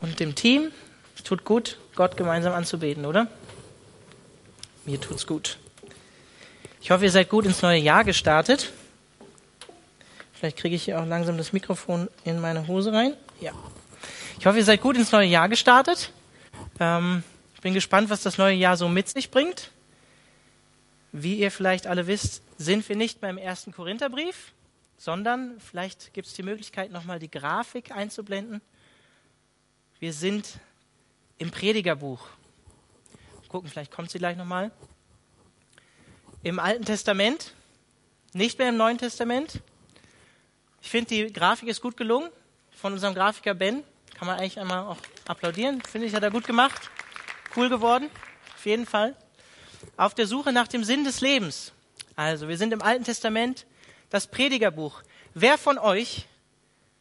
und dem Team. Es tut gut, Gott gemeinsam anzubeten, oder? Mir tut's gut. Ich hoffe, ihr seid gut ins neue Jahr gestartet. Vielleicht kriege ich hier auch langsam das Mikrofon in meine Hose rein. Ja. Ich hoffe, ihr seid gut ins neue Jahr gestartet. Ähm, ich bin gespannt, was das neue Jahr so mit sich bringt. Wie ihr vielleicht alle wisst, sind wir nicht beim ersten Korintherbrief, sondern vielleicht gibt es die Möglichkeit, nochmal die Grafik einzublenden. Wir sind im Predigerbuch. Gucken, vielleicht kommt sie gleich nochmal. Im Alten Testament, nicht mehr im Neuen Testament. Ich finde, die Grafik ist gut gelungen von unserem Grafiker Ben. Kann man eigentlich einmal auch applaudieren. Finde ich, hat er gut gemacht. Cool geworden. Auf jeden Fall. Auf der Suche nach dem Sinn des Lebens. Also, wir sind im Alten Testament, das Predigerbuch. Wer von euch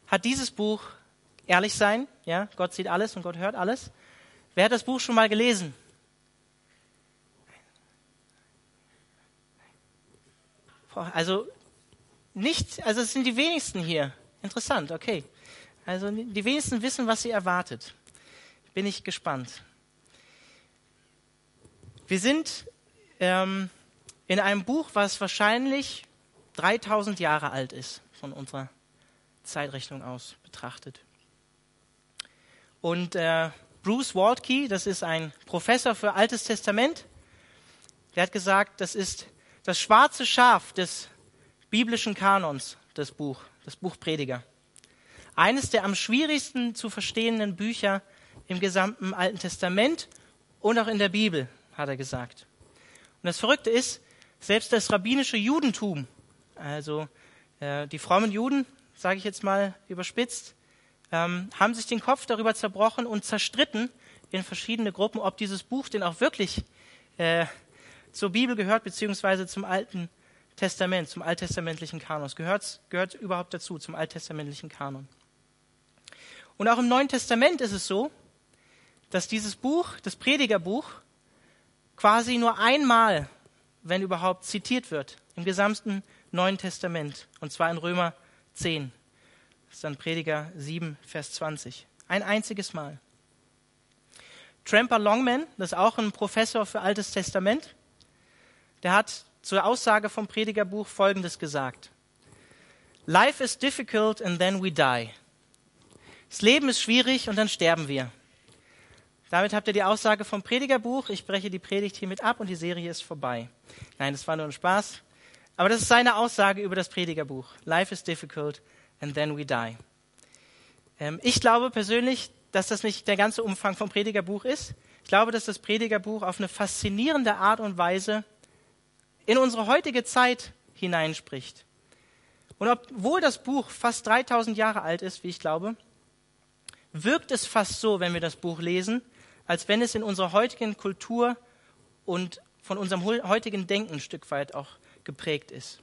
hat dieses Buch ehrlich sein, ja, Gott sieht alles und Gott hört alles. Wer hat das Buch schon mal gelesen? Also nicht, also es sind die wenigsten hier. Interessant, okay. Also die wenigsten wissen, was sie erwartet. Bin ich gespannt. Wir sind ähm, in einem Buch, was wahrscheinlich 3000 Jahre alt ist, von unserer Zeitrechnung aus betrachtet. Und äh, Bruce Waltke, das ist ein Professor für Altes Testament, der hat gesagt, das ist das schwarze Schaf des biblischen Kanons, das Buch, das Buch Prediger. Eines der am schwierigsten zu verstehenden Bücher im gesamten Alten Testament und auch in der Bibel, hat er gesagt. Und das Verrückte ist, selbst das rabbinische Judentum, also äh, die frommen Juden, sage ich jetzt mal überspitzt, ähm, haben sich den Kopf darüber zerbrochen und zerstritten in verschiedene Gruppen, ob dieses Buch denn auch wirklich äh, zur Bibel gehört, beziehungsweise zum Alten Testament, zum alttestamentlichen Kanon. Es gehört, gehört überhaupt dazu, zum alttestamentlichen Kanon. Und auch im Neuen Testament ist es so, dass dieses Buch, das Predigerbuch, quasi nur einmal, wenn überhaupt, zitiert wird im gesamten Neuen Testament, und zwar in Römer 10. Das ist dann Prediger 7, Vers 20. Ein einziges Mal. Tramper Longman, das ist auch ein Professor für Altes Testament, der hat zur Aussage vom Predigerbuch Folgendes gesagt. Life is difficult and then we die. Das Leben ist schwierig und dann sterben wir. Damit habt ihr die Aussage vom Predigerbuch. Ich breche die Predigt hiermit ab und die Serie ist vorbei. Nein, das war nur ein Spaß. Aber das ist seine Aussage über das Predigerbuch. Life is difficult and then we die. Ähm, ich glaube persönlich, dass das nicht der ganze Umfang vom Predigerbuch ist. Ich glaube, dass das Predigerbuch auf eine faszinierende Art und Weise in unsere heutige Zeit hineinspricht. Und obwohl das Buch fast 3000 Jahre alt ist, wie ich glaube, wirkt es fast so, wenn wir das Buch lesen, als wenn es in unserer heutigen Kultur und von unserem heutigen Denken ein Stück weit auch geprägt ist.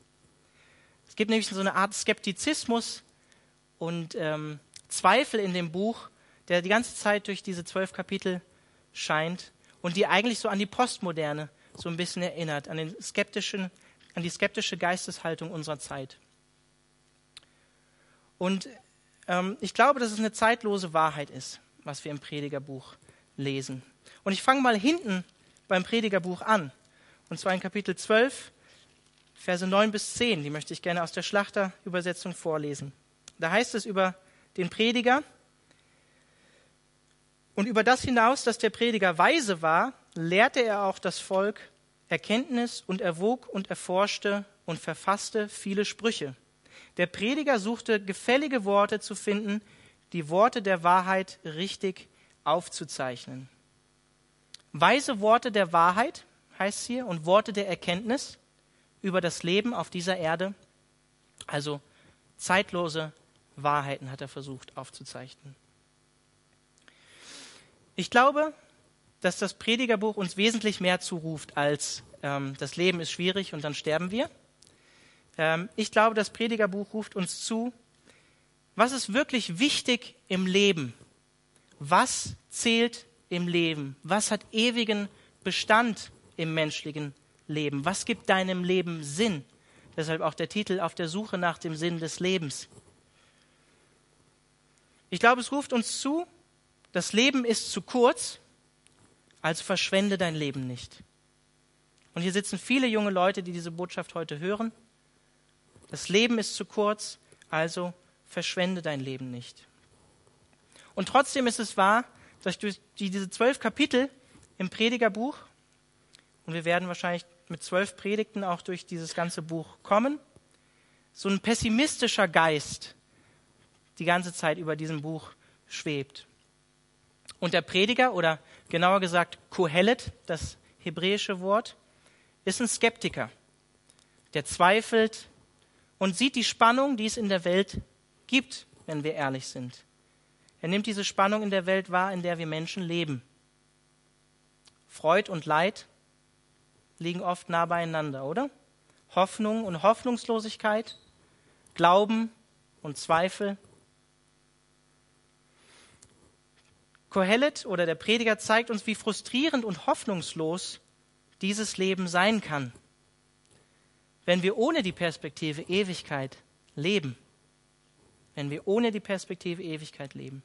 Es gibt nämlich so eine Art Skeptizismus, und ähm, Zweifel in dem Buch, der die ganze Zeit durch diese zwölf Kapitel scheint und die eigentlich so an die Postmoderne so ein bisschen erinnert, an, den skeptischen, an die skeptische Geisteshaltung unserer Zeit. Und ähm, ich glaube, dass es eine zeitlose Wahrheit ist, was wir im Predigerbuch lesen. Und ich fange mal hinten beim Predigerbuch an. Und zwar in Kapitel 12, Verse 9 bis 10. Die möchte ich gerne aus der Schlachterübersetzung vorlesen. Da heißt es über den Prediger, und über das hinaus, dass der Prediger weise war, lehrte er auch das Volk Erkenntnis und erwog und erforschte und verfasste viele Sprüche. Der Prediger suchte gefällige Worte zu finden, die Worte der Wahrheit richtig aufzuzeichnen. Weise Worte der Wahrheit heißt hier und Worte der Erkenntnis über das Leben auf dieser Erde, also zeitlose Wahrheiten hat er versucht aufzuzeichnen. Ich glaube, dass das Predigerbuch uns wesentlich mehr zuruft als ähm, das Leben ist schwierig und dann sterben wir. Ähm, ich glaube, das Predigerbuch ruft uns zu, was ist wirklich wichtig im Leben? Was zählt im Leben? Was hat ewigen Bestand im menschlichen Leben? Was gibt deinem Leben Sinn? Deshalb auch der Titel auf der Suche nach dem Sinn des Lebens. Ich glaube, es ruft uns zu, das Leben ist zu kurz, also verschwende dein Leben nicht. Und hier sitzen viele junge Leute, die diese Botschaft heute hören. Das Leben ist zu kurz, also verschwende dein Leben nicht. Und trotzdem ist es wahr, dass durch diese zwölf Kapitel im Predigerbuch, und wir werden wahrscheinlich mit zwölf Predigten auch durch dieses ganze Buch kommen, so ein pessimistischer Geist die ganze Zeit über diesem Buch schwebt. Und der Prediger, oder genauer gesagt Kohelet, das hebräische Wort, ist ein Skeptiker, der zweifelt und sieht die Spannung, die es in der Welt gibt, wenn wir ehrlich sind. Er nimmt diese Spannung in der Welt wahr, in der wir Menschen leben. Freud und Leid liegen oft nah beieinander, oder? Hoffnung und Hoffnungslosigkeit, Glauben und Zweifel. Kohelet oder der Prediger zeigt uns, wie frustrierend und hoffnungslos dieses Leben sein kann, wenn wir ohne die Perspektive Ewigkeit leben. Wenn wir ohne die Perspektive Ewigkeit leben.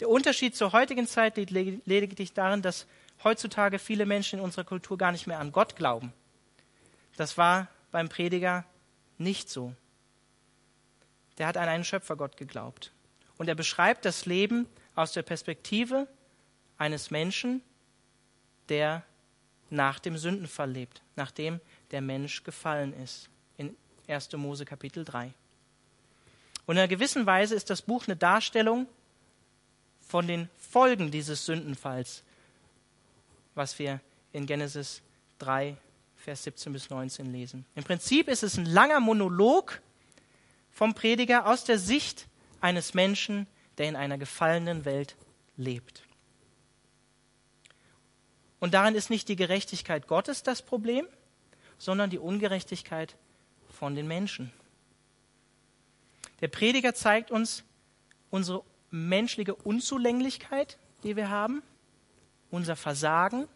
Der Unterschied zur heutigen Zeit liegt lediglich darin, dass heutzutage viele Menschen in unserer Kultur gar nicht mehr an Gott glauben. Das war beim Prediger nicht so. Der hat an einen Schöpfergott geglaubt. Und er beschreibt das Leben aus der Perspektive eines Menschen, der nach dem Sündenfall lebt, nachdem der Mensch gefallen ist. In 1. Mose Kapitel 3. Und in einer gewissen Weise ist das Buch eine Darstellung von den Folgen dieses Sündenfalls, was wir in Genesis 3, Vers 17 bis 19 lesen. Im Prinzip ist es ein langer Monolog vom Prediger aus der Sicht eines Menschen, der in einer gefallenen Welt lebt. Und darin ist nicht die Gerechtigkeit Gottes das Problem, sondern die Ungerechtigkeit von den Menschen. Der Prediger zeigt uns unsere menschliche Unzulänglichkeit, die wir haben, unser Versagen,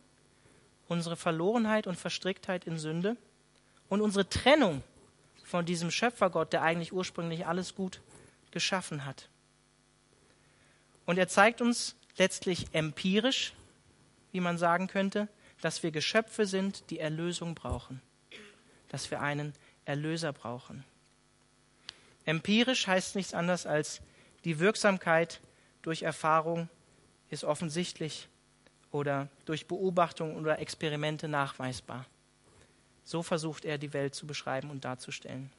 unsere Verlorenheit und Verstricktheit in Sünde und unsere Trennung von diesem Schöpfergott, der eigentlich ursprünglich alles gut geschaffen hat. Und er zeigt uns letztlich empirisch, wie man sagen könnte, dass wir Geschöpfe sind, die Erlösung brauchen, dass wir einen Erlöser brauchen. Empirisch heißt nichts anderes als die Wirksamkeit durch Erfahrung ist offensichtlich oder durch Beobachtung oder Experimente nachweisbar. So versucht er die Welt zu beschreiben und darzustellen.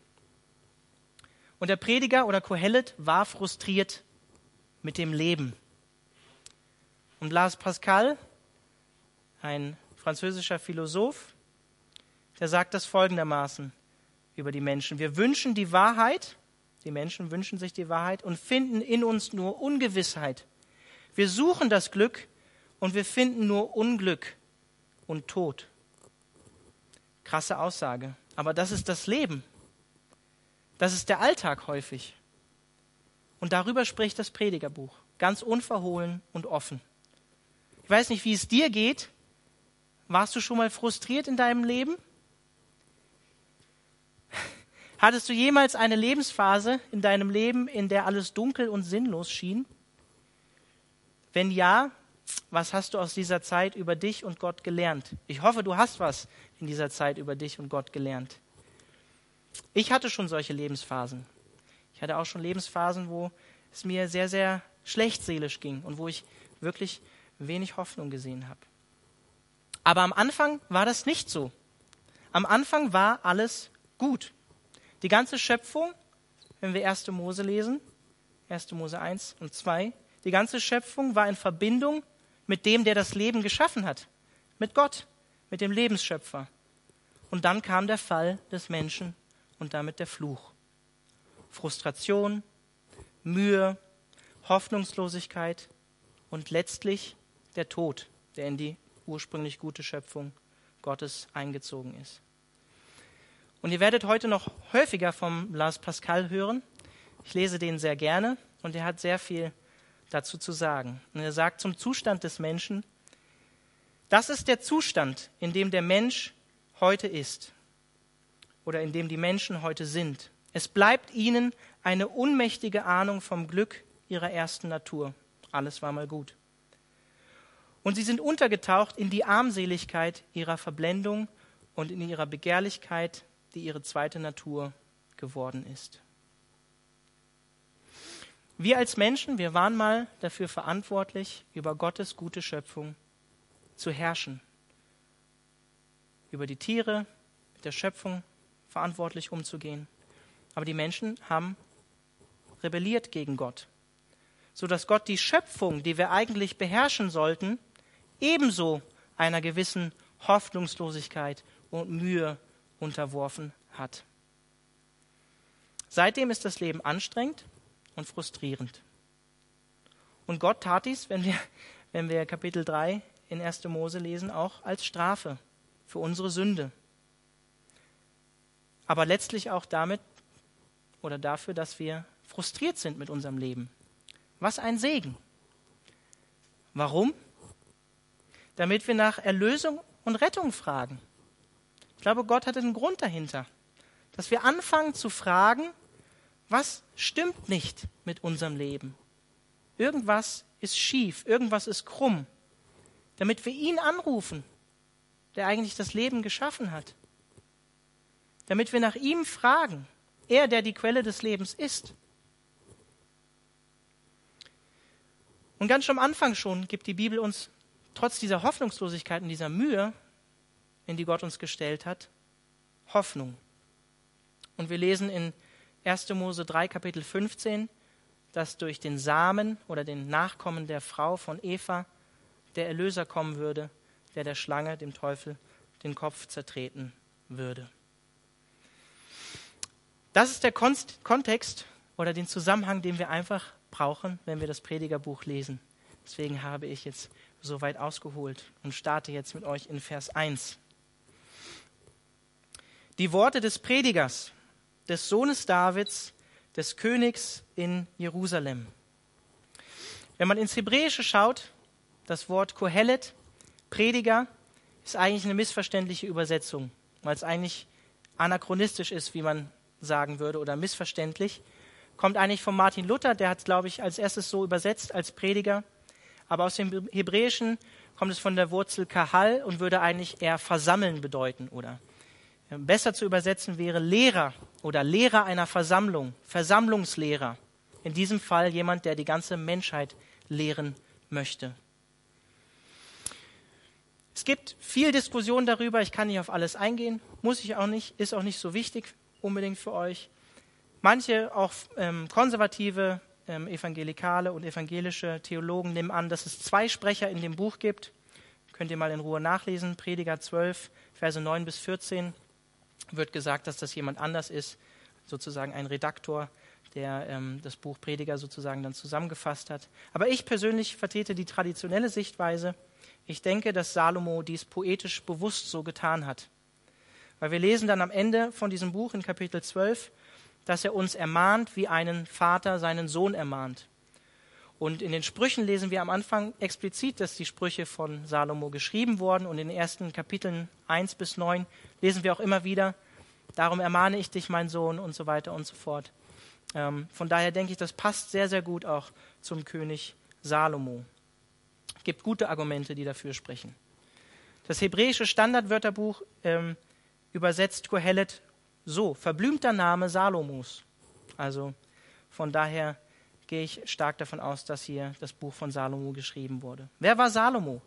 Und der Prediger oder Kohelet war frustriert mit dem Leben. Und Blaise Pascal, ein französischer Philosoph, der sagt das folgendermaßen über die Menschen. Wir wünschen die Wahrheit, die Menschen wünschen sich die Wahrheit und finden in uns nur Ungewissheit. Wir suchen das Glück und wir finden nur Unglück und Tod. Krasse Aussage. Aber das ist das Leben. Das ist der Alltag häufig. Und darüber spricht das Predigerbuch. Ganz unverhohlen und offen. Ich weiß nicht, wie es dir geht. Warst du schon mal frustriert in deinem Leben? Hattest du jemals eine Lebensphase in deinem Leben, in der alles dunkel und sinnlos schien? Wenn ja, was hast du aus dieser Zeit über dich und Gott gelernt? Ich hoffe, du hast was in dieser Zeit über dich und Gott gelernt. Ich hatte schon solche Lebensphasen. Ich hatte auch schon Lebensphasen, wo es mir sehr, sehr schlecht seelisch ging und wo ich wirklich wenig Hoffnung gesehen habe. Aber am Anfang war das nicht so. Am Anfang war alles gut. Die ganze Schöpfung, wenn wir 1. Mose lesen, 1. Mose 1 und 2, die ganze Schöpfung war in Verbindung mit dem, der das Leben geschaffen hat, mit Gott, mit dem Lebensschöpfer. Und dann kam der Fall des Menschen und damit der Fluch. Frustration, Mühe, Hoffnungslosigkeit und letztlich der Tod, der in die ursprünglich gute Schöpfung Gottes eingezogen ist. Und ihr werdet heute noch häufiger vom Blas Pascal hören. Ich lese den sehr gerne und er hat sehr viel dazu zu sagen. Und er sagt zum Zustand des Menschen, das ist der Zustand, in dem der Mensch heute ist oder in dem die Menschen heute sind. Es bleibt ihnen eine unmächtige Ahnung vom Glück ihrer ersten Natur. Alles war mal gut. Und sie sind untergetaucht in die Armseligkeit ihrer Verblendung und in ihrer Begehrlichkeit, die ihre zweite Natur geworden ist. Wir als Menschen, wir waren mal dafür verantwortlich, über Gottes gute Schöpfung zu herrschen. Über die Tiere, mit der Schöpfung verantwortlich umzugehen. Aber die Menschen haben rebelliert gegen Gott, sodass Gott die Schöpfung, die wir eigentlich beherrschen sollten, ebenso einer gewissen Hoffnungslosigkeit und Mühe unterworfen hat. Seitdem ist das Leben anstrengend und frustrierend. Und Gott tat dies, wenn wir, wenn wir Kapitel 3 in 1. Mose lesen, auch als Strafe für unsere Sünde. Aber letztlich auch damit oder dafür, dass wir frustriert sind mit unserem Leben. Was ein Segen. Warum? Damit wir nach Erlösung und Rettung fragen. Ich glaube, Gott hat einen Grund dahinter. Dass wir anfangen zu fragen, was stimmt nicht mit unserem Leben? Irgendwas ist schief, irgendwas ist krumm. Damit wir ihn anrufen, der eigentlich das Leben geschaffen hat. Damit wir nach ihm fragen, er, der die Quelle des Lebens ist. Und ganz am Anfang schon gibt die Bibel uns trotz dieser Hoffnungslosigkeit und dieser Mühe, in die Gott uns gestellt hat, Hoffnung. Und wir lesen in 1. Mose 3, Kapitel 15, dass durch den Samen oder den Nachkommen der Frau von Eva der Erlöser kommen würde, der der Schlange, dem Teufel, den Kopf zertreten würde. Das ist der Kontext oder den Zusammenhang, den wir einfach brauchen, wenn wir das Predigerbuch lesen. Deswegen habe ich jetzt so weit ausgeholt und starte jetzt mit euch in Vers 1. Die Worte des Predigers, des Sohnes Davids, des Königs in Jerusalem. Wenn man ins Hebräische schaut, das Wort Kohelet, Prediger, ist eigentlich eine missverständliche Übersetzung, weil es eigentlich anachronistisch ist, wie man sagen würde, oder missverständlich. Kommt eigentlich von Martin Luther, der hat es, glaube ich, als erstes so übersetzt als Prediger. Aber aus dem Hebräischen kommt es von der Wurzel Kahal und würde eigentlich eher versammeln bedeuten oder besser zu übersetzen wäre Lehrer oder Lehrer einer Versammlung, Versammlungslehrer. In diesem Fall jemand, der die ganze Menschheit lehren möchte. Es gibt viel Diskussion darüber, ich kann nicht auf alles eingehen, muss ich auch nicht, ist auch nicht so wichtig unbedingt für euch. Manche, auch ähm, konservative, ähm, evangelikale und evangelische Theologen nehmen an, dass es zwei Sprecher in dem Buch gibt. Könnt ihr mal in Ruhe nachlesen. Prediger 12, Verse 9 bis 14 wird gesagt, dass das jemand anders ist, sozusagen ein Redaktor, der ähm, das Buch Prediger sozusagen dann zusammengefasst hat. Aber ich persönlich vertrete die traditionelle Sichtweise. Ich denke, dass Salomo dies poetisch bewusst so getan hat. Weil wir lesen dann am Ende von diesem Buch in Kapitel 12, dass er uns ermahnt, wie einen Vater seinen Sohn ermahnt. Und in den Sprüchen lesen wir am Anfang explizit, dass die Sprüche von Salomo geschrieben wurden. Und in den ersten Kapiteln 1 bis 9 lesen wir auch immer wieder, darum ermahne ich dich, mein Sohn, und so weiter und so fort. Ähm, von daher denke ich, das passt sehr, sehr gut auch zum König Salomo. Es gibt gute Argumente, die dafür sprechen. Das hebräische Standardwörterbuch ähm, übersetzt Kohelet so, verblümter Name Salomos. Also von daher gehe ich stark davon aus, dass hier das Buch von Salomo geschrieben wurde. Wer war Salomo?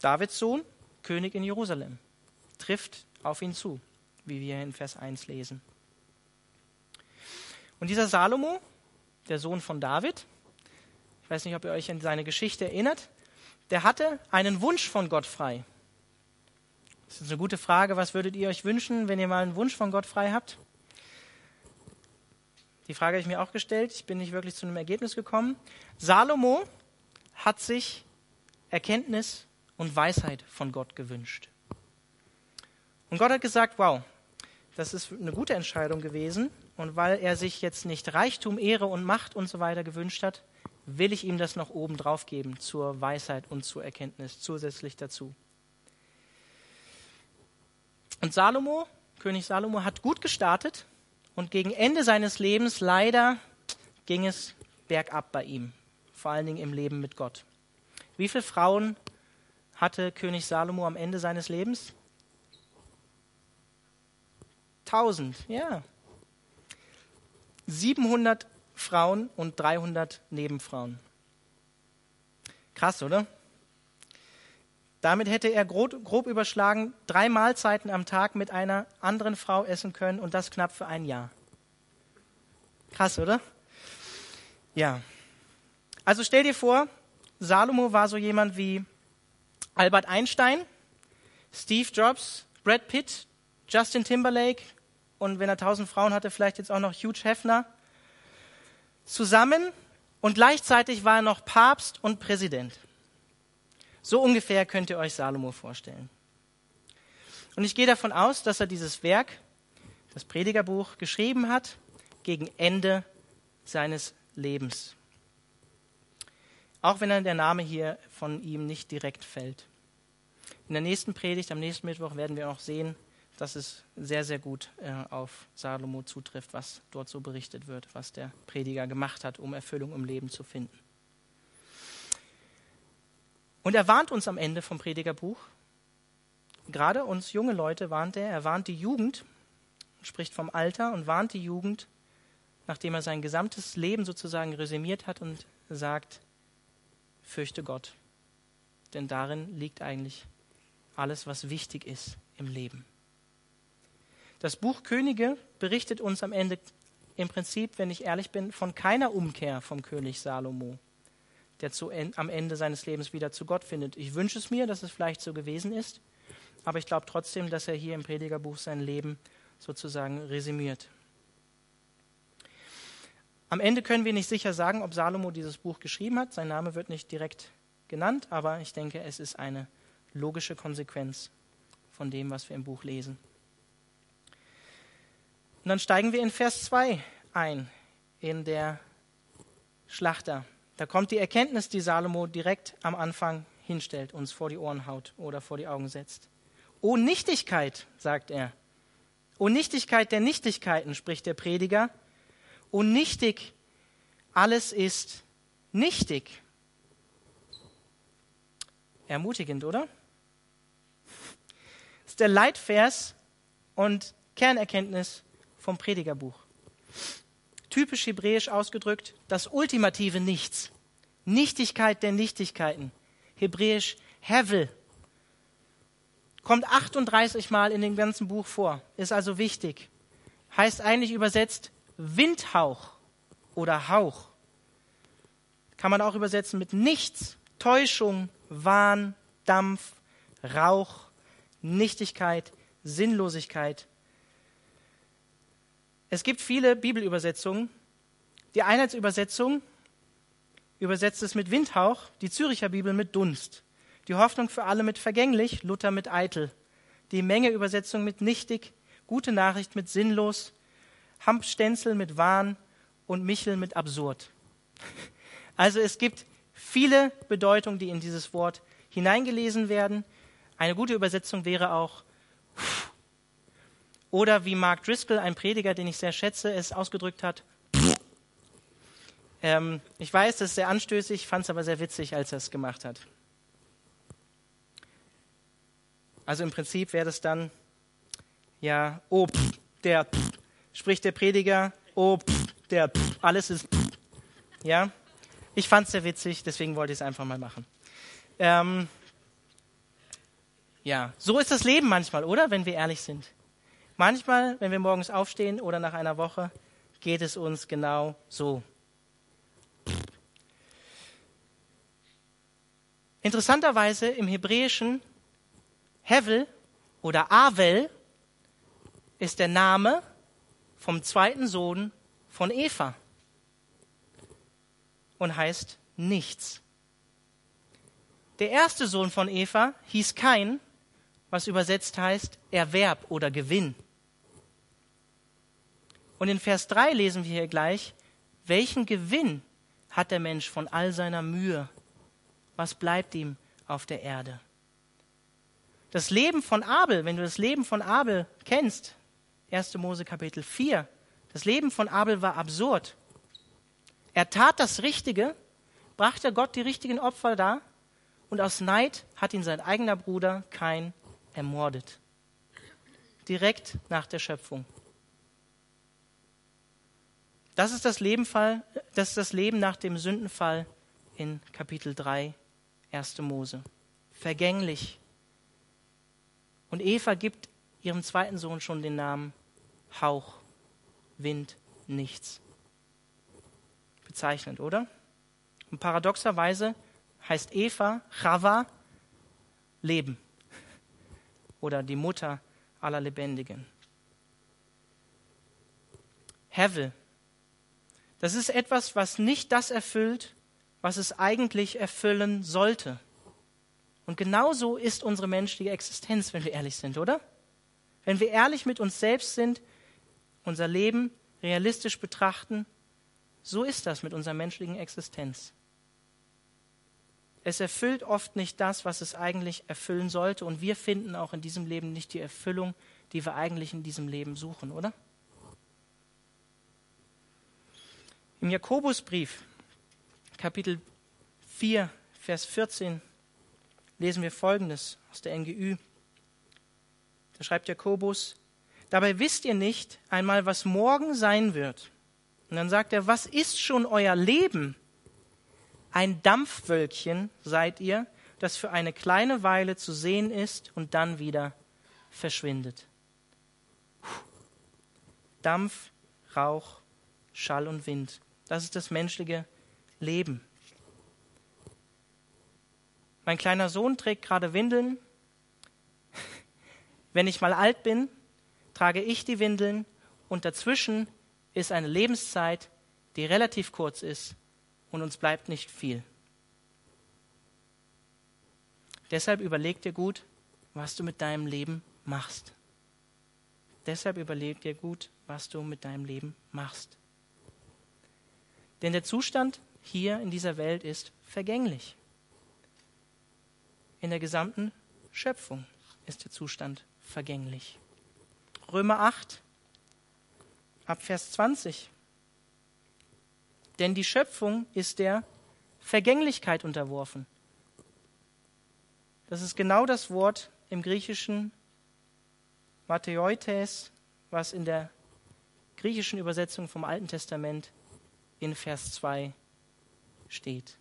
Davids Sohn, König in Jerusalem, trifft auf ihn zu, wie wir in Vers 1 lesen. Und dieser Salomo, der Sohn von David, ich weiß nicht, ob ihr euch an seine Geschichte erinnert, der hatte einen Wunsch von Gott frei. Das ist eine gute Frage. Was würdet ihr euch wünschen, wenn ihr mal einen Wunsch von Gott frei habt? Die Frage habe ich mir auch gestellt. Ich bin nicht wirklich zu einem Ergebnis gekommen. Salomo hat sich Erkenntnis und Weisheit von Gott gewünscht. Und Gott hat gesagt, wow, das ist eine gute Entscheidung gewesen. Und weil er sich jetzt nicht Reichtum, Ehre und Macht und so weiter gewünscht hat, will ich ihm das noch oben drauf geben zur Weisheit und zur Erkenntnis zusätzlich dazu. Und Salomo, König Salomo, hat gut gestartet und gegen Ende seines Lebens leider ging es bergab bei ihm, vor allen Dingen im Leben mit Gott. Wie viele Frauen hatte König Salomo am Ende seines Lebens? Tausend, ja. 700 Frauen und 300 Nebenfrauen. Krass, oder? Damit hätte er grob, grob, überschlagen drei Mahlzeiten am Tag mit einer anderen Frau essen können und das knapp für ein Jahr. Krass, oder? Ja. Also stell dir vor, Salomo war so jemand wie Albert Einstein, Steve Jobs, Brad Pitt, Justin Timberlake und wenn er tausend Frauen hatte, vielleicht jetzt auch noch Hugh Hefner zusammen und gleichzeitig war er noch Papst und Präsident. So ungefähr könnt ihr euch Salomo vorstellen. Und ich gehe davon aus, dass er dieses Werk, das Predigerbuch, geschrieben hat gegen Ende seines Lebens. Auch wenn dann der Name hier von ihm nicht direkt fällt. In der nächsten Predigt, am nächsten Mittwoch, werden wir auch sehen, dass es sehr, sehr gut äh, auf Salomo zutrifft, was dort so berichtet wird, was der Prediger gemacht hat, um Erfüllung im Leben zu finden. Und er warnt uns am Ende vom Predigerbuch, gerade uns junge Leute warnt er, er warnt die Jugend, spricht vom Alter und warnt die Jugend, nachdem er sein gesamtes Leben sozusagen resümiert hat und sagt, fürchte Gott. Denn darin liegt eigentlich alles, was wichtig ist im Leben. Das Buch Könige berichtet uns am Ende im Prinzip, wenn ich ehrlich bin, von keiner Umkehr vom König Salomo, der zu, am Ende seines Lebens wieder zu Gott findet. Ich wünsche es mir, dass es vielleicht so gewesen ist, aber ich glaube trotzdem, dass er hier im Predigerbuch sein Leben sozusagen resümiert. Am Ende können wir nicht sicher sagen, ob Salomo dieses Buch geschrieben hat. Sein Name wird nicht direkt genannt, aber ich denke, es ist eine logische Konsequenz von dem, was wir im Buch lesen. Und dann steigen wir in Vers 2 ein, in der Schlachter. Da kommt die Erkenntnis, die Salomo direkt am Anfang hinstellt, uns vor die Ohren haut oder vor die Augen setzt. O Nichtigkeit, sagt er. O Nichtigkeit der Nichtigkeiten, spricht der Prediger und nichtig. Alles ist nichtig. Ermutigend, oder? Das ist der Leitvers und Kernerkenntnis vom Predigerbuch. Typisch hebräisch ausgedrückt, das ultimative Nichts. Nichtigkeit der Nichtigkeiten. Hebräisch Hevel. Kommt 38 Mal in dem ganzen Buch vor, ist also wichtig. Heißt eigentlich übersetzt Windhauch oder Hauch. Kann man auch übersetzen mit nichts, Täuschung, Wahn, Dampf, Rauch, Nichtigkeit, Sinnlosigkeit. Es gibt viele Bibelübersetzungen. Die Einheitsübersetzung übersetzt es mit Windhauch, die Züricher Bibel mit Dunst. Die Hoffnung für alle mit vergänglich, Luther mit eitel. Die Menge Übersetzung mit nichtig, gute Nachricht mit sinnlos, Hampstenzel mit Wahn und Michel mit absurd. Also es gibt viele Bedeutungen, die in dieses Wort hineingelesen werden. Eine gute Übersetzung wäre auch oder wie Mark Driscoll, ein Prediger, den ich sehr schätze, es ausgedrückt hat. Ähm, ich weiß, das ist sehr anstößig, fand es aber sehr witzig, als er es gemacht hat. Also im Prinzip wäre das dann, ja, oh, pff, der, pff, spricht der Prediger, oh, pff, der, pff, alles ist, pff. ja. Ich fand es sehr witzig, deswegen wollte ich es einfach mal machen. Ähm, ja, so ist das Leben manchmal, oder? Wenn wir ehrlich sind. Manchmal, wenn wir morgens aufstehen oder nach einer Woche, geht es uns genau so. Interessanterweise im Hebräischen Hevel oder Avel ist der Name vom zweiten Sohn von Eva und heißt nichts. Der erste Sohn von Eva hieß Kain, was übersetzt heißt Erwerb oder Gewinn. Und in Vers 3 lesen wir hier gleich, welchen Gewinn hat der Mensch von all seiner Mühe? Was bleibt ihm auf der Erde? Das Leben von Abel, wenn du das Leben von Abel kennst, 1. Mose Kapitel 4. Das Leben von Abel war absurd. Er tat das Richtige, brachte Gott die richtigen Opfer dar und aus Neid hat ihn sein eigener Bruder Kain ermordet. Direkt nach der Schöpfung. Das ist das, Lebenfall, das ist das Leben nach dem Sündenfall in Kapitel 3, 1. Mose. Vergänglich. Und Eva gibt ihrem zweiten Sohn schon den Namen Hauch, Wind, nichts. Bezeichnend, oder? Und paradoxerweise heißt Eva, Chava, Leben. Oder die Mutter aller Lebendigen. Hevel. Das ist etwas, was nicht das erfüllt, was es eigentlich erfüllen sollte. Und genauso ist unsere menschliche Existenz, wenn wir ehrlich sind, oder? Wenn wir ehrlich mit uns selbst sind, unser Leben realistisch betrachten, so ist das mit unserer menschlichen Existenz. Es erfüllt oft nicht das, was es eigentlich erfüllen sollte, und wir finden auch in diesem Leben nicht die Erfüllung, die wir eigentlich in diesem Leben suchen, oder? Im Jakobusbrief, Kapitel 4, Vers 14, lesen wir Folgendes aus der NGÜ. Da schreibt Jakobus, dabei wisst ihr nicht einmal, was morgen sein wird. Und dann sagt er, was ist schon euer Leben? Ein Dampfwölkchen seid ihr, das für eine kleine Weile zu sehen ist und dann wieder verschwindet. Dampf, Rauch, Schall und Wind. Das ist das menschliche Leben. Mein kleiner Sohn trägt gerade Windeln. Wenn ich mal alt bin, trage ich die Windeln und dazwischen ist eine Lebenszeit, die relativ kurz ist und uns bleibt nicht viel. Deshalb überleg dir gut, was du mit deinem Leben machst. Deshalb überleg dir gut, was du mit deinem Leben machst. Denn der Zustand hier in dieser Welt ist vergänglich. In der gesamten Schöpfung ist der Zustand vergänglich. Römer 8, ab Vers 20 denn die Schöpfung ist der Vergänglichkeit unterworfen. Das ist genau das Wort im Griechischen Matheoites, was in der griechischen Übersetzung vom Alten Testament in Vers 2 steht.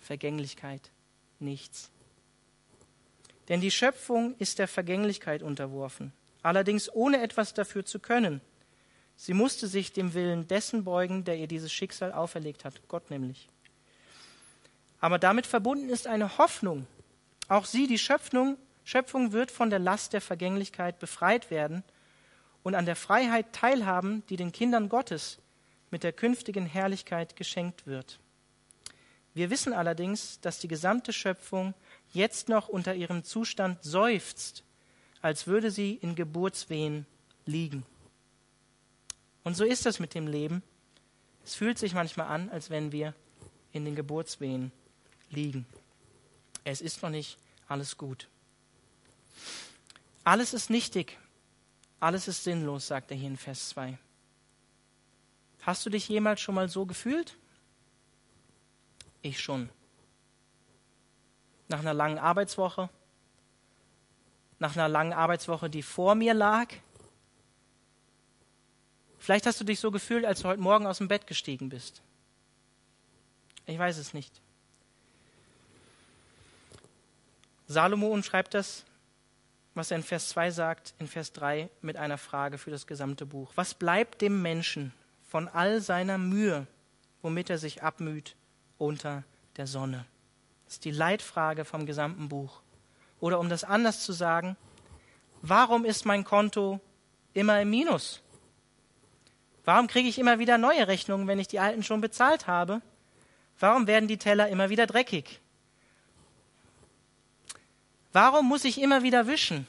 Vergänglichkeit, nichts. Denn die Schöpfung ist der Vergänglichkeit unterworfen, allerdings ohne etwas dafür zu können. Sie musste sich dem Willen dessen beugen, der ihr dieses Schicksal auferlegt hat, Gott nämlich. Aber damit verbunden ist eine Hoffnung. Auch sie, die Schöpfung, Schöpfung wird von der Last der Vergänglichkeit befreit werden und an der Freiheit teilhaben, die den Kindern Gottes mit der künftigen Herrlichkeit geschenkt wird. Wir wissen allerdings, dass die gesamte Schöpfung jetzt noch unter ihrem Zustand seufzt, als würde sie in Geburtswehen liegen. Und so ist das mit dem Leben. Es fühlt sich manchmal an, als wenn wir in den Geburtswehen liegen. Es ist noch nicht alles gut. Alles ist nichtig, alles ist sinnlos, sagt er hier in Vers 2. Hast du dich jemals schon mal so gefühlt? Ich schon. Nach einer langen Arbeitswoche, nach einer langen Arbeitswoche, die vor mir lag, Vielleicht hast du dich so gefühlt, als du heute Morgen aus dem Bett gestiegen bist. Ich weiß es nicht. Salomo umschreibt das, was er in Vers 2 sagt, in Vers 3 mit einer Frage für das gesamte Buch. Was bleibt dem Menschen von all seiner Mühe, womit er sich abmüht unter der Sonne? Das ist die Leitfrage vom gesamten Buch. Oder um das anders zu sagen, warum ist mein Konto immer im Minus? Warum kriege ich immer wieder neue Rechnungen, wenn ich die alten schon bezahlt habe? Warum werden die Teller immer wieder dreckig? Warum muss ich immer wieder wischen?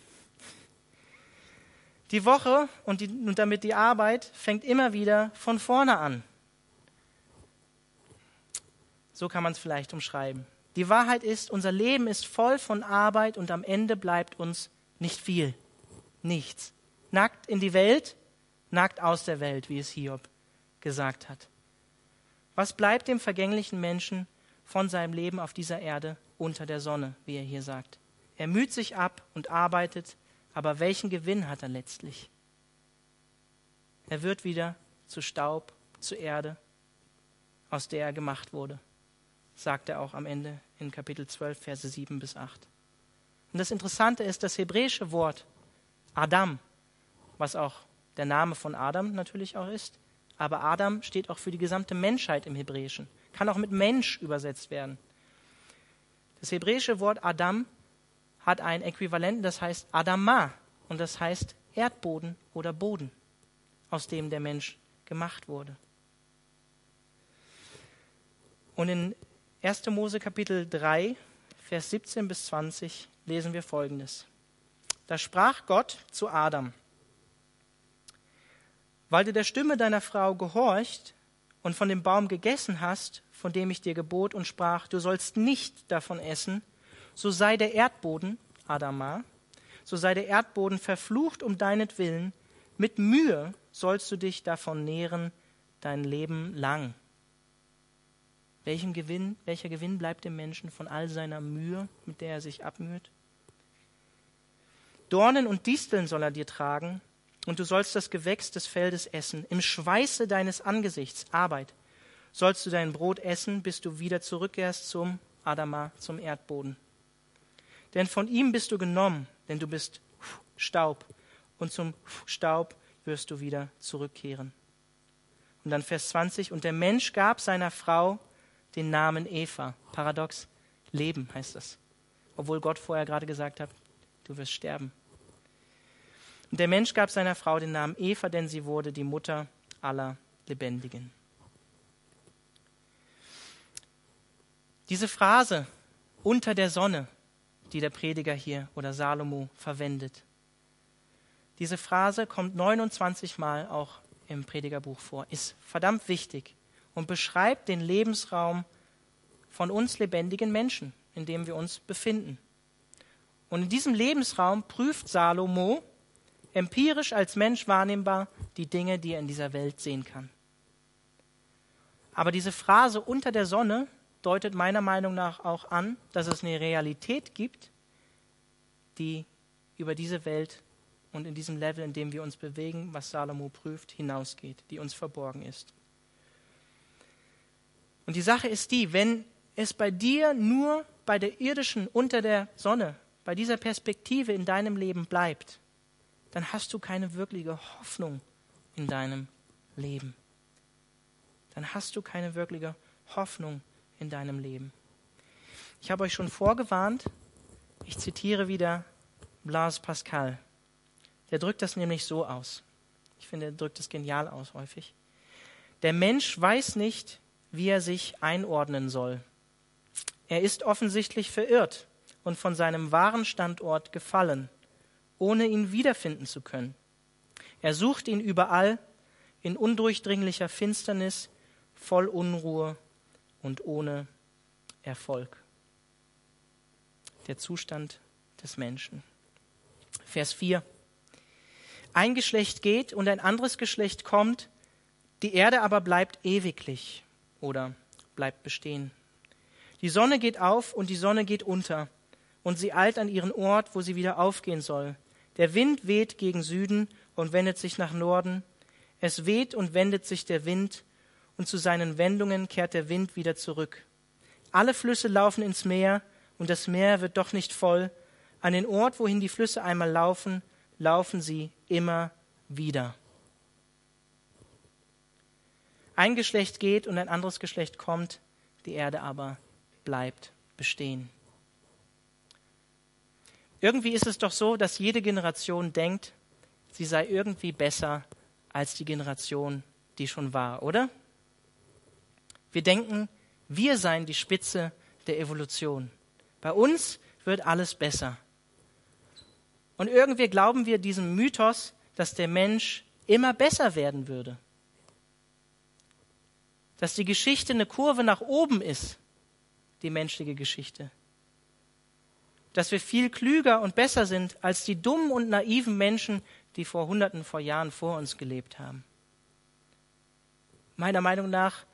Die Woche und, die, und damit die Arbeit fängt immer wieder von vorne an. So kann man es vielleicht umschreiben. Die Wahrheit ist, unser Leben ist voll von Arbeit und am Ende bleibt uns nicht viel. Nichts. Nackt in die Welt nackt aus der Welt, wie es Hiob gesagt hat. Was bleibt dem vergänglichen Menschen von seinem Leben auf dieser Erde unter der Sonne, wie er hier sagt? Er müht sich ab und arbeitet, aber welchen Gewinn hat er letztlich? Er wird wieder zu Staub, zu Erde, aus der er gemacht wurde, sagt er auch am Ende in Kapitel 12, Verse 7 bis 8. Und das Interessante ist, das hebräische Wort Adam, was auch der Name von Adam natürlich auch ist, aber Adam steht auch für die gesamte Menschheit im Hebräischen, kann auch mit Mensch übersetzt werden. Das hebräische Wort Adam hat ein Äquivalent, das heißt Adama und das heißt Erdboden oder Boden, aus dem der Mensch gemacht wurde. Und in 1. Mose Kapitel 3, Vers 17 bis 20 lesen wir folgendes. Da sprach Gott zu Adam, weil du der Stimme deiner Frau gehorcht und von dem Baum gegessen hast, von dem ich dir gebot und sprach, du sollst nicht davon essen, so sei der Erdboden, Adama, so sei der Erdboden verflucht um deinetwillen, mit Mühe sollst du dich davon nähren dein Leben lang. Welchen Gewinn, welcher Gewinn bleibt dem Menschen von all seiner Mühe, mit der er sich abmüht? Dornen und Disteln soll er dir tragen, und du sollst das Gewächs des Feldes essen. Im Schweiße deines Angesichts, Arbeit, sollst du dein Brot essen, bis du wieder zurückkehrst zum Adama, zum Erdboden. Denn von ihm bist du genommen, denn du bist Staub, und zum Staub wirst du wieder zurückkehren. Und dann Vers 20, und der Mensch gab seiner Frau den Namen Eva. Paradox, Leben heißt das. Obwohl Gott vorher gerade gesagt hat, du wirst sterben. Und der Mensch gab seiner Frau den Namen Eva, denn sie wurde die Mutter aller Lebendigen. Diese Phrase unter der Sonne, die der Prediger hier oder Salomo verwendet, diese Phrase kommt 29 Mal auch im Predigerbuch vor, ist verdammt wichtig und beschreibt den Lebensraum von uns lebendigen Menschen, in dem wir uns befinden. Und in diesem Lebensraum prüft Salomo empirisch als Mensch wahrnehmbar die Dinge, die er in dieser Welt sehen kann. Aber diese Phrase unter der Sonne deutet meiner Meinung nach auch an, dass es eine Realität gibt, die über diese Welt und in diesem Level, in dem wir uns bewegen, was Salomo prüft, hinausgeht, die uns verborgen ist. Und die Sache ist die, wenn es bei dir nur bei der irdischen unter der Sonne, bei dieser Perspektive in deinem Leben bleibt, dann hast du keine wirkliche Hoffnung in deinem Leben. Dann hast du keine wirkliche Hoffnung in deinem Leben. Ich habe euch schon vorgewarnt, ich zitiere wieder Blaise Pascal. Der drückt das nämlich so aus. Ich finde, er drückt es genial aus häufig. Der Mensch weiß nicht, wie er sich einordnen soll. Er ist offensichtlich verirrt und von seinem wahren Standort gefallen, ohne ihn wiederfinden zu können. Er sucht ihn überall in undurchdringlicher Finsternis, voll Unruhe und ohne Erfolg. Der Zustand des Menschen. Vers 4. Ein Geschlecht geht und ein anderes Geschlecht kommt, die Erde aber bleibt ewiglich oder bleibt bestehen. Die Sonne geht auf und die Sonne geht unter, und sie eilt an ihren Ort, wo sie wieder aufgehen soll. Der Wind weht gegen Süden und wendet sich nach Norden. Es weht und wendet sich der Wind, und zu seinen Wendungen kehrt der Wind wieder zurück. Alle Flüsse laufen ins Meer, und das Meer wird doch nicht voll. An den Ort, wohin die Flüsse einmal laufen, laufen sie immer wieder. Ein Geschlecht geht und ein anderes Geschlecht kommt, die Erde aber bleibt bestehen. Irgendwie ist es doch so, dass jede Generation denkt, sie sei irgendwie besser als die Generation, die schon war, oder? Wir denken, wir seien die Spitze der Evolution. Bei uns wird alles besser. Und irgendwie glauben wir diesem Mythos, dass der Mensch immer besser werden würde dass die Geschichte eine Kurve nach oben ist, die menschliche Geschichte. Dass wir viel klüger und besser sind als die dummen und naiven Menschen, die vor Hunderten vor Jahren vor uns gelebt haben. Meiner Meinung nach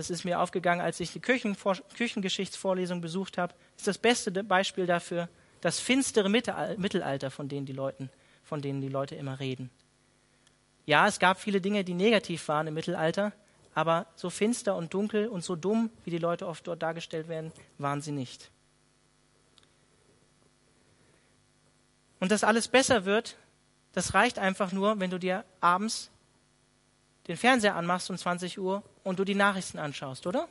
das ist mir aufgegangen, als ich die Küchengeschichtsvorlesung besucht habe, ist das beste Beispiel dafür das finstere Mittelalter, von denen die, Leuten, von denen die Leute immer reden. Ja, es gab viele Dinge, die negativ waren im Mittelalter, aber so finster und dunkel und so dumm, wie die Leute oft dort dargestellt werden, waren sie nicht. Und dass alles besser wird, das reicht einfach nur, wenn du dir abends den Fernseher anmachst um 20 Uhr und du die Nachrichten anschaust, oder?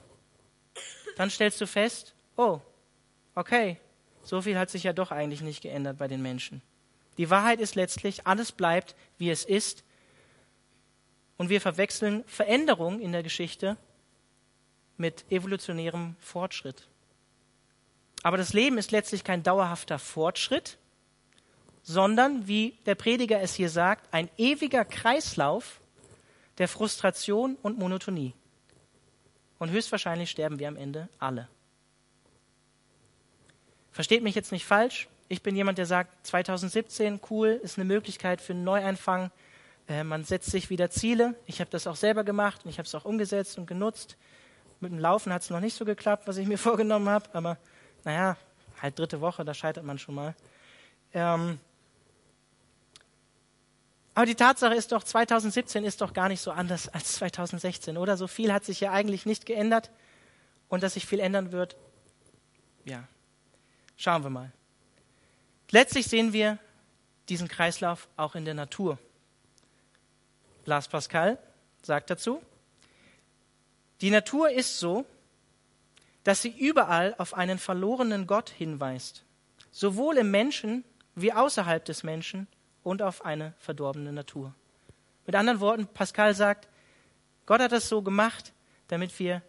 Dann stellst du fest, oh, okay, so viel hat sich ja doch eigentlich nicht geändert bei den Menschen. Die Wahrheit ist letztlich, alles bleibt, wie es ist. Und wir verwechseln Veränderung in der Geschichte mit evolutionärem Fortschritt. Aber das Leben ist letztlich kein dauerhafter Fortschritt, sondern, wie der Prediger es hier sagt, ein ewiger Kreislauf der Frustration und Monotonie. Und höchstwahrscheinlich sterben wir am Ende alle. Versteht mich jetzt nicht falsch. Ich bin jemand, der sagt, 2017, cool, ist eine Möglichkeit für einen Neueinfang. Äh, man setzt sich wieder Ziele. Ich habe das auch selber gemacht und ich habe es auch umgesetzt und genutzt. Mit dem Laufen hat es noch nicht so geklappt, was ich mir vorgenommen habe. Aber naja, halt dritte Woche, da scheitert man schon mal. Ähm, aber die Tatsache ist doch, 2017 ist doch gar nicht so anders als 2016, oder? So viel hat sich ja eigentlich nicht geändert. Und dass sich viel ändern wird, ja, schauen wir mal. Letztlich sehen wir diesen Kreislauf auch in der Natur. Blas Pascal sagt dazu, die Natur ist so, dass sie überall auf einen verlorenen Gott hinweist, sowohl im Menschen wie außerhalb des Menschen und auf eine verdorbene Natur. Mit anderen Worten, Pascal sagt, Gott hat das so gemacht, damit wir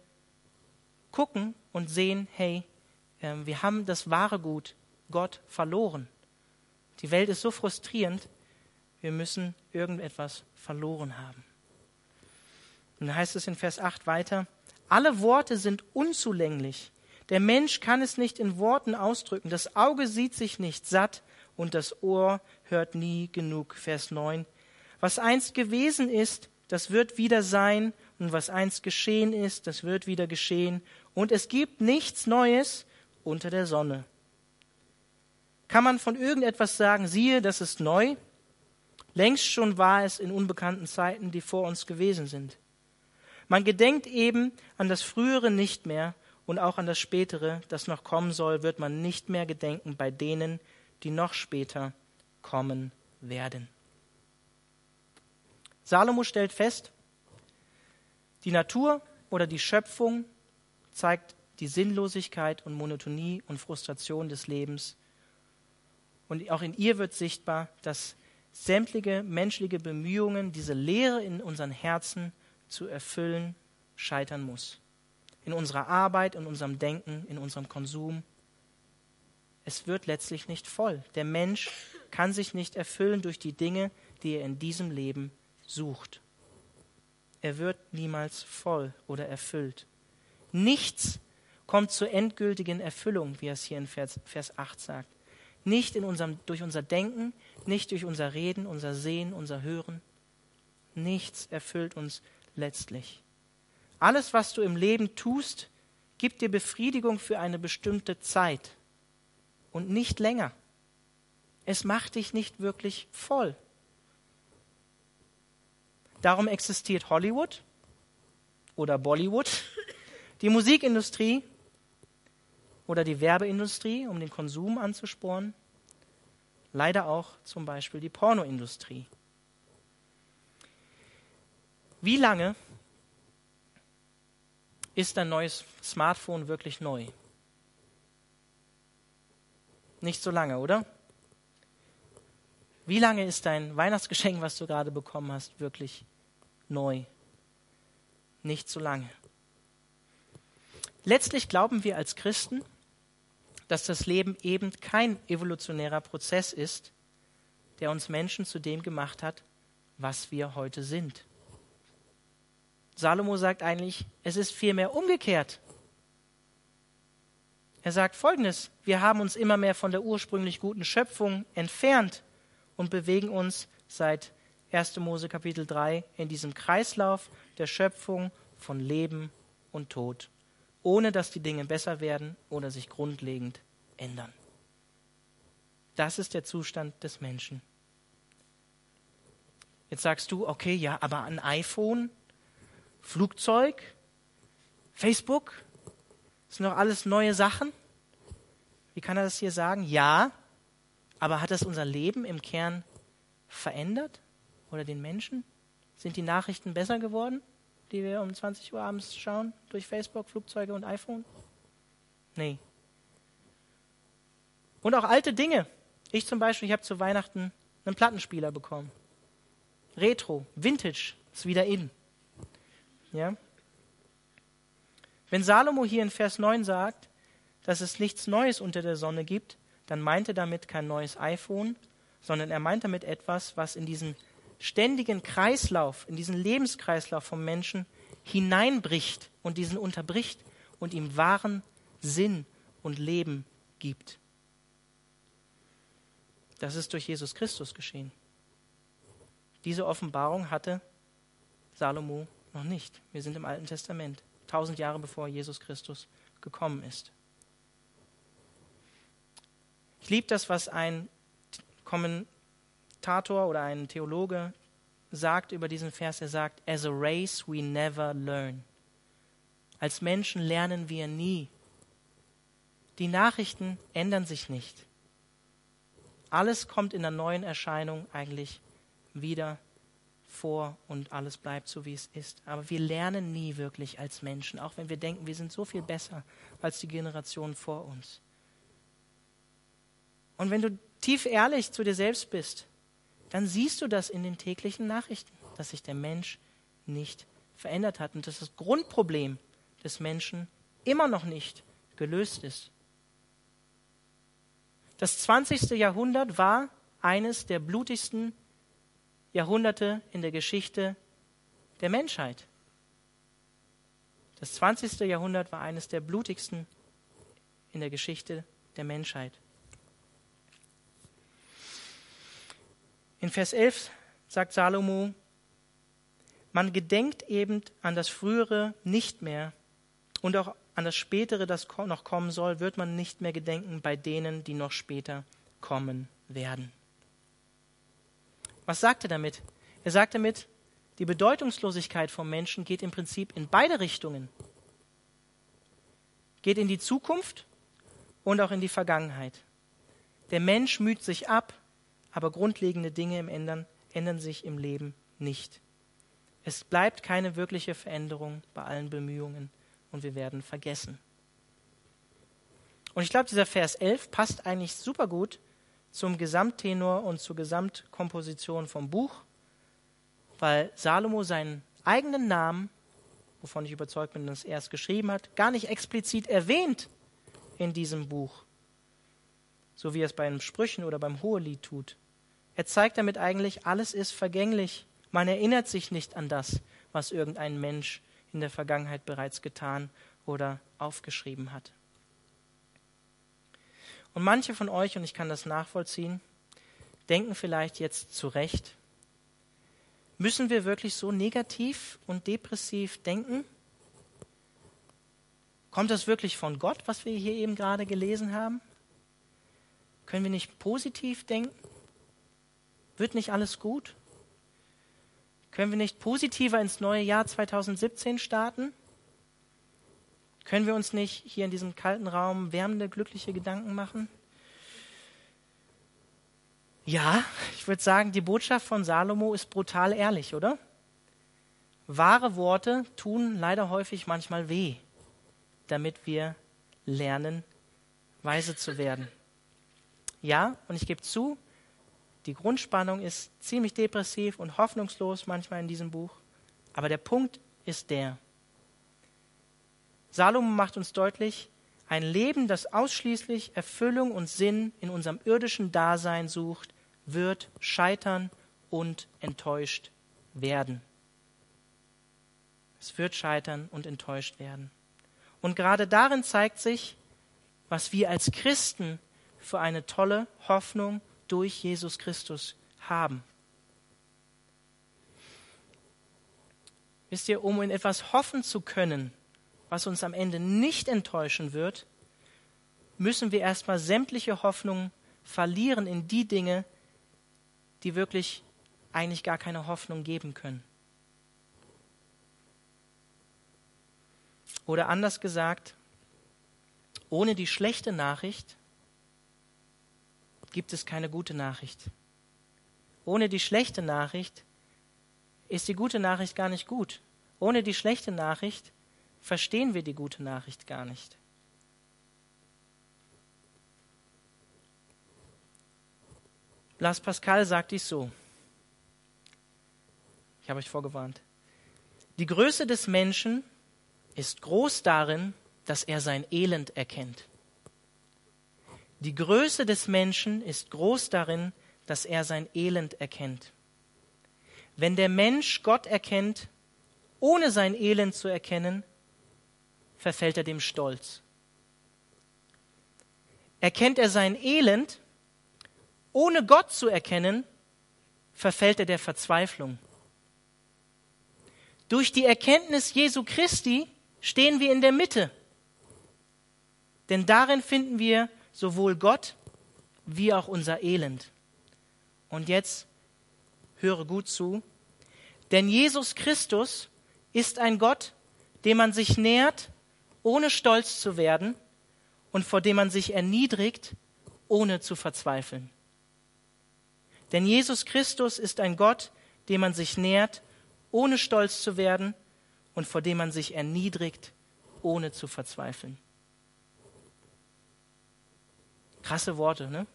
gucken und sehen, hey, ähm, wir haben das wahre Gut, Gott, verloren. Die Welt ist so frustrierend, wir müssen irgendetwas verloren haben. Und dann heißt es in Vers 8 weiter, alle Worte sind unzulänglich. Der Mensch kann es nicht in Worten ausdrücken. Das Auge sieht sich nicht satt und das Ohr hört nie genug. Vers 9. Was einst gewesen ist, das wird wieder sein, und was einst geschehen ist, das wird wieder geschehen, und es gibt nichts Neues unter der Sonne. Kann man von irgendetwas sagen, siehe, das ist neu? Längst schon war es in unbekannten Zeiten, die vor uns gewesen sind. Man gedenkt eben an das Frühere nicht mehr und auch an das Spätere, das noch kommen soll, wird man nicht mehr gedenken bei denen, die noch später kommen werden. Salomo stellt fest, die Natur oder die Schöpfung zeigt die Sinnlosigkeit und Monotonie und Frustration des Lebens. Und auch in ihr wird sichtbar, dass sämtliche menschliche Bemühungen, diese Leere in unseren Herzen zu erfüllen, scheitern muss. In unserer Arbeit, in unserem Denken, in unserem Konsum, es wird letztlich nicht voll. Der Mensch kann sich nicht erfüllen durch die Dinge, die er in diesem Leben sucht. Er wird niemals voll oder erfüllt. Nichts kommt zur endgültigen Erfüllung, wie es hier in Vers, Vers 8 sagt. Nicht in unserem, durch unser Denken, nicht durch unser Reden, unser Sehen, unser Hören. Nichts erfüllt uns letztlich. Alles, was du im Leben tust, gibt dir Befriedigung für eine bestimmte Zeit und nicht länger. Es macht dich nicht wirklich voll. Darum existiert Hollywood oder Bollywood, die Musikindustrie oder die Werbeindustrie, um den Konsum anzusporen, leider auch zum Beispiel die Pornoindustrie. Wie lange ist ein neues Smartphone wirklich neu? Nicht so lange, oder? Wie lange ist dein Weihnachtsgeschenk, was du gerade bekommen hast, wirklich neu? Nicht so lange. Letztlich glauben wir als Christen, dass das Leben eben kein evolutionärer Prozess ist, der uns Menschen zu dem gemacht hat, was wir heute sind. Salomo sagt eigentlich, es ist vielmehr umgekehrt. Er sagt Folgendes, wir haben uns immer mehr von der ursprünglich guten Schöpfung entfernt und bewegen uns seit 1. Mose Kapitel 3 in diesem Kreislauf der Schöpfung von Leben und Tod, ohne dass die Dinge besser werden oder sich grundlegend ändern. Das ist der Zustand des Menschen. Jetzt sagst du, okay, ja, aber ein iPhone, Flugzeug, Facebook, das sind doch alles neue Sachen. Wie kann er das hier sagen? Ja, aber hat das unser Leben im Kern verändert oder den Menschen? Sind die Nachrichten besser geworden, die wir um 20 Uhr abends schauen durch Facebook, Flugzeuge und iPhone? Nee. Und auch alte Dinge. Ich zum Beispiel, ich habe zu Weihnachten einen Plattenspieler bekommen. Retro, Vintage, ist wieder in. Ja? Wenn Salomo hier in Vers 9 sagt, dass es nichts Neues unter der Sonne gibt, dann meint er damit kein neues iPhone, sondern er meint damit etwas, was in diesen ständigen Kreislauf, in diesen Lebenskreislauf vom Menschen hineinbricht und diesen unterbricht und ihm wahren Sinn und Leben gibt. Das ist durch Jesus Christus geschehen. Diese Offenbarung hatte Salomo noch nicht. Wir sind im Alten Testament, tausend Jahre bevor Jesus Christus gekommen ist. Ich liebe das, was ein Kommentator oder ein Theologe sagt über diesen Vers. Er sagt, as a race we never learn. Als Menschen lernen wir nie. Die Nachrichten ändern sich nicht. Alles kommt in der neuen Erscheinung eigentlich wieder vor und alles bleibt so, wie es ist. Aber wir lernen nie wirklich als Menschen, auch wenn wir denken, wir sind so viel besser als die Generation vor uns. Und wenn du tief ehrlich zu dir selbst bist, dann siehst du das in den täglichen Nachrichten, dass sich der Mensch nicht verändert hat und dass das Grundproblem des Menschen immer noch nicht gelöst ist. Das 20. Jahrhundert war eines der blutigsten Jahrhunderte in der Geschichte der Menschheit. Das 20. Jahrhundert war eines der blutigsten in der Geschichte der Menschheit. In Vers 11 sagt Salomo, man gedenkt eben an das Frühere nicht mehr und auch an das Spätere, das noch kommen soll, wird man nicht mehr gedenken bei denen, die noch später kommen werden. Was sagt er damit? Er sagt damit, die Bedeutungslosigkeit vom Menschen geht im Prinzip in beide Richtungen. Geht in die Zukunft und auch in die Vergangenheit. Der Mensch müht sich ab aber grundlegende Dinge im Ändern, ändern sich im Leben nicht. Es bleibt keine wirkliche Veränderung bei allen Bemühungen und wir werden vergessen. Und ich glaube, dieser Vers 11 passt eigentlich super gut zum Gesamttenor und zur Gesamtkomposition vom Buch, weil Salomo seinen eigenen Namen, wovon ich überzeugt bin, dass er es geschrieben hat, gar nicht explizit erwähnt in diesem Buch, so wie er es bei den Sprüchen oder beim Hohelied tut. Er zeigt damit eigentlich, alles ist vergänglich. Man erinnert sich nicht an das, was irgendein Mensch in der Vergangenheit bereits getan oder aufgeschrieben hat. Und manche von euch, und ich kann das nachvollziehen, denken vielleicht jetzt zu Recht, müssen wir wirklich so negativ und depressiv denken? Kommt das wirklich von Gott, was wir hier eben gerade gelesen haben? Können wir nicht positiv denken? Wird nicht alles gut? Können wir nicht positiver ins neue Jahr 2017 starten? Können wir uns nicht hier in diesem kalten Raum wärmende, glückliche Gedanken machen? Ja, ich würde sagen, die Botschaft von Salomo ist brutal ehrlich, oder? Wahre Worte tun leider häufig manchmal weh, damit wir lernen, weise zu werden. Ja, und ich gebe zu, die Grundspannung ist ziemlich depressiv und hoffnungslos manchmal in diesem Buch. Aber der Punkt ist der. Salomo macht uns deutlich, ein Leben, das ausschließlich Erfüllung und Sinn in unserem irdischen Dasein sucht, wird scheitern und enttäuscht werden. Es wird scheitern und enttäuscht werden. Und gerade darin zeigt sich, was wir als Christen für eine tolle Hoffnung durch Jesus Christus haben. Wisst ihr, um in etwas hoffen zu können, was uns am Ende nicht enttäuschen wird, müssen wir erstmal sämtliche Hoffnung verlieren in die Dinge, die wirklich eigentlich gar keine Hoffnung geben können. Oder anders gesagt, ohne die schlechte Nachricht gibt es keine gute Nachricht. Ohne die schlechte Nachricht ist die gute Nachricht gar nicht gut. Ohne die schlechte Nachricht verstehen wir die gute Nachricht gar nicht. Blas Pascal sagt dies so. Ich habe euch vorgewarnt. Die Größe des Menschen ist groß darin, dass er sein Elend erkennt. Die Größe des Menschen ist groß darin, dass er sein Elend erkennt. Wenn der Mensch Gott erkennt, ohne sein Elend zu erkennen, verfällt er dem Stolz. Erkennt er sein Elend, ohne Gott zu erkennen, verfällt er der Verzweiflung. Durch die Erkenntnis Jesu Christi stehen wir in der Mitte. Denn darin finden wir sowohl Gott wie auch unser Elend. Und jetzt höre gut zu, denn Jesus Christus ist ein Gott, dem man sich nähert, ohne stolz zu werden und vor dem man sich erniedrigt, ohne zu verzweifeln. Denn Jesus Christus ist ein Gott, dem man sich nähert, ohne stolz zu werden und vor dem man sich erniedrigt, ohne zu verzweifeln. Krasse Worte ne?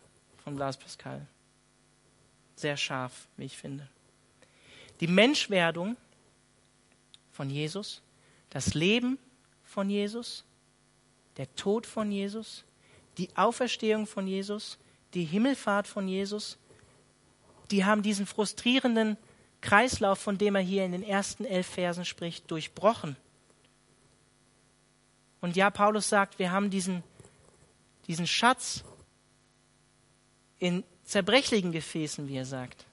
von Blas Pascal. Sehr scharf, wie ich finde. Die Menschwerdung von Jesus, das Leben von Jesus, der Tod von Jesus, die Auferstehung von Jesus, die Himmelfahrt von Jesus, die haben diesen frustrierenden Kreislauf, von dem er hier in den ersten elf Versen spricht, durchbrochen. Und ja, Paulus sagt, wir haben diesen, diesen Schatz in zerbrechlichen Gefäßen, wie er sagt.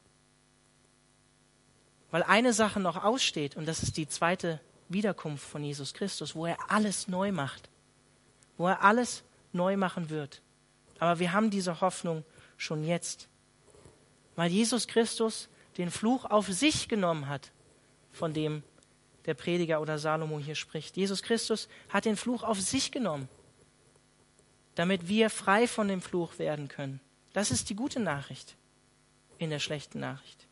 Weil eine Sache noch aussteht, und das ist die zweite Wiederkunft von Jesus Christus, wo er alles neu macht, wo er alles neu machen wird. Aber wir haben diese Hoffnung schon jetzt weil Jesus Christus den Fluch auf sich genommen hat, von dem der Prediger oder Salomo hier spricht. Jesus Christus hat den Fluch auf sich genommen, damit wir frei von dem Fluch werden können. Das ist die gute Nachricht in der schlechten Nachricht.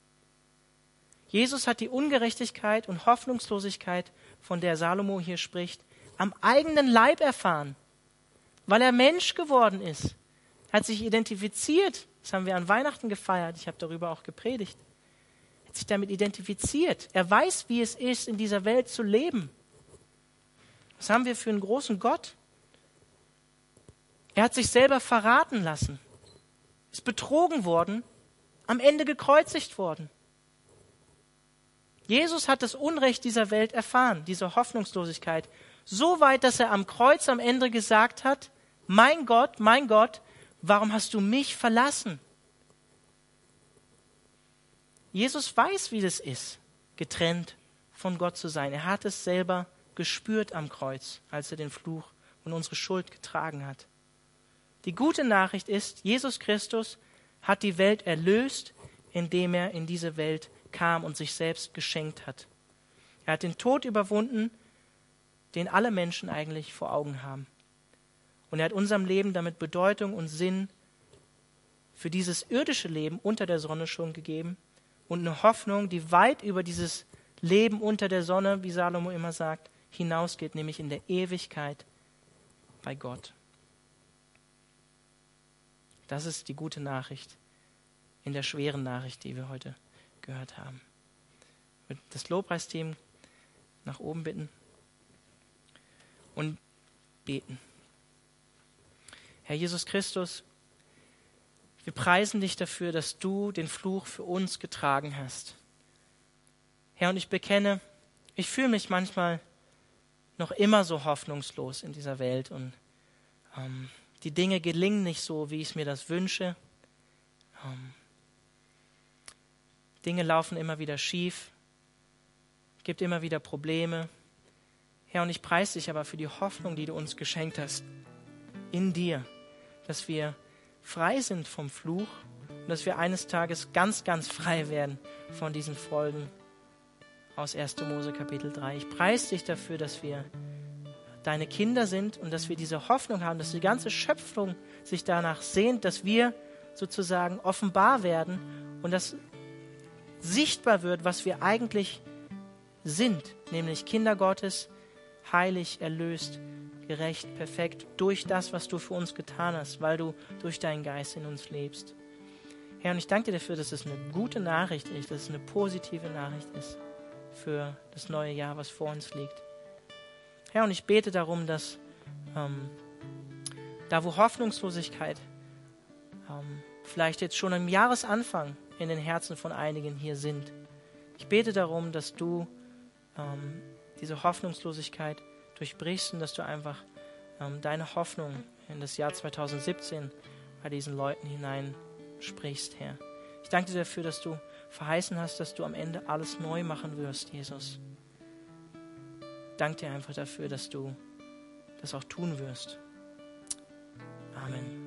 Jesus hat die Ungerechtigkeit und Hoffnungslosigkeit, von der Salomo hier spricht, am eigenen Leib erfahren, weil er Mensch geworden ist, hat sich identifiziert das haben wir an Weihnachten gefeiert. Ich habe darüber auch gepredigt. Hat sich damit identifiziert. Er weiß, wie es ist, in dieser Welt zu leben. Was haben wir für einen großen Gott? Er hat sich selber verraten lassen, ist betrogen worden, am Ende gekreuzigt worden. Jesus hat das Unrecht dieser Welt erfahren, diese Hoffnungslosigkeit, so weit, dass er am Kreuz am Ende gesagt hat, mein Gott, mein Gott, warum hast du mich verlassen? Jesus weiß, wie das ist, getrennt von Gott zu sein. Er hat es selber gespürt am Kreuz, als er den Fluch und unsere Schuld getragen hat. Die gute Nachricht ist, Jesus Christus hat die Welt erlöst, indem er in diese Welt kam und sich selbst geschenkt hat. Er hat den Tod überwunden, den alle Menschen eigentlich vor Augen haben. Und er hat unserem Leben damit Bedeutung und Sinn für dieses irdische Leben unter der Sonne schon gegeben und eine Hoffnung, die weit über dieses Leben unter der Sonne, wie Salomo immer sagt, hinausgeht, nämlich in der Ewigkeit bei Gott. Das ist die gute Nachricht in der schweren Nachricht, die wir heute gehört haben. Ich würde das Lobpreisteam nach oben bitten und beten. Herr Jesus Christus, wir preisen dich dafür, dass du den Fluch für uns getragen hast. Herr, und ich bekenne, ich fühle mich manchmal noch immer so hoffnungslos in dieser Welt und ähm, die Dinge gelingen nicht so, wie ich mir das wünsche. Ähm, Dinge laufen immer wieder schief, gibt immer wieder Probleme. Herr, und ich preise dich aber für die Hoffnung, die du uns geschenkt hast in dir, dass wir frei sind vom Fluch und dass wir eines Tages ganz, ganz frei werden von diesen Folgen aus 1. Mose Kapitel 3. Ich preise dich dafür, dass wir deine Kinder sind und dass wir diese Hoffnung haben, dass die ganze Schöpfung sich danach sehnt, dass wir sozusagen offenbar werden und dass sichtbar wird, was wir eigentlich sind, nämlich Kinder Gottes, heilig, erlöst, gerecht, perfekt, durch das, was du für uns getan hast, weil du durch deinen Geist in uns lebst. Herr, und ich danke dir dafür, dass es eine gute Nachricht ist, dass es eine positive Nachricht ist für das neue Jahr, was vor uns liegt. Herr, und ich bete darum, dass ähm, da, wo Hoffnungslosigkeit ähm, vielleicht jetzt schon am Jahresanfang in den Herzen von einigen hier sind, ich bete darum, dass du ähm, diese Hoffnungslosigkeit durchbrichst und dass du einfach ähm, deine Hoffnung in das Jahr 2017 bei diesen Leuten hineinsprichst, Herr. Ich danke dir dafür, dass du verheißen hast, dass du am Ende alles neu machen wirst, Jesus. Danke dir einfach dafür, dass du das auch tun wirst. Amen.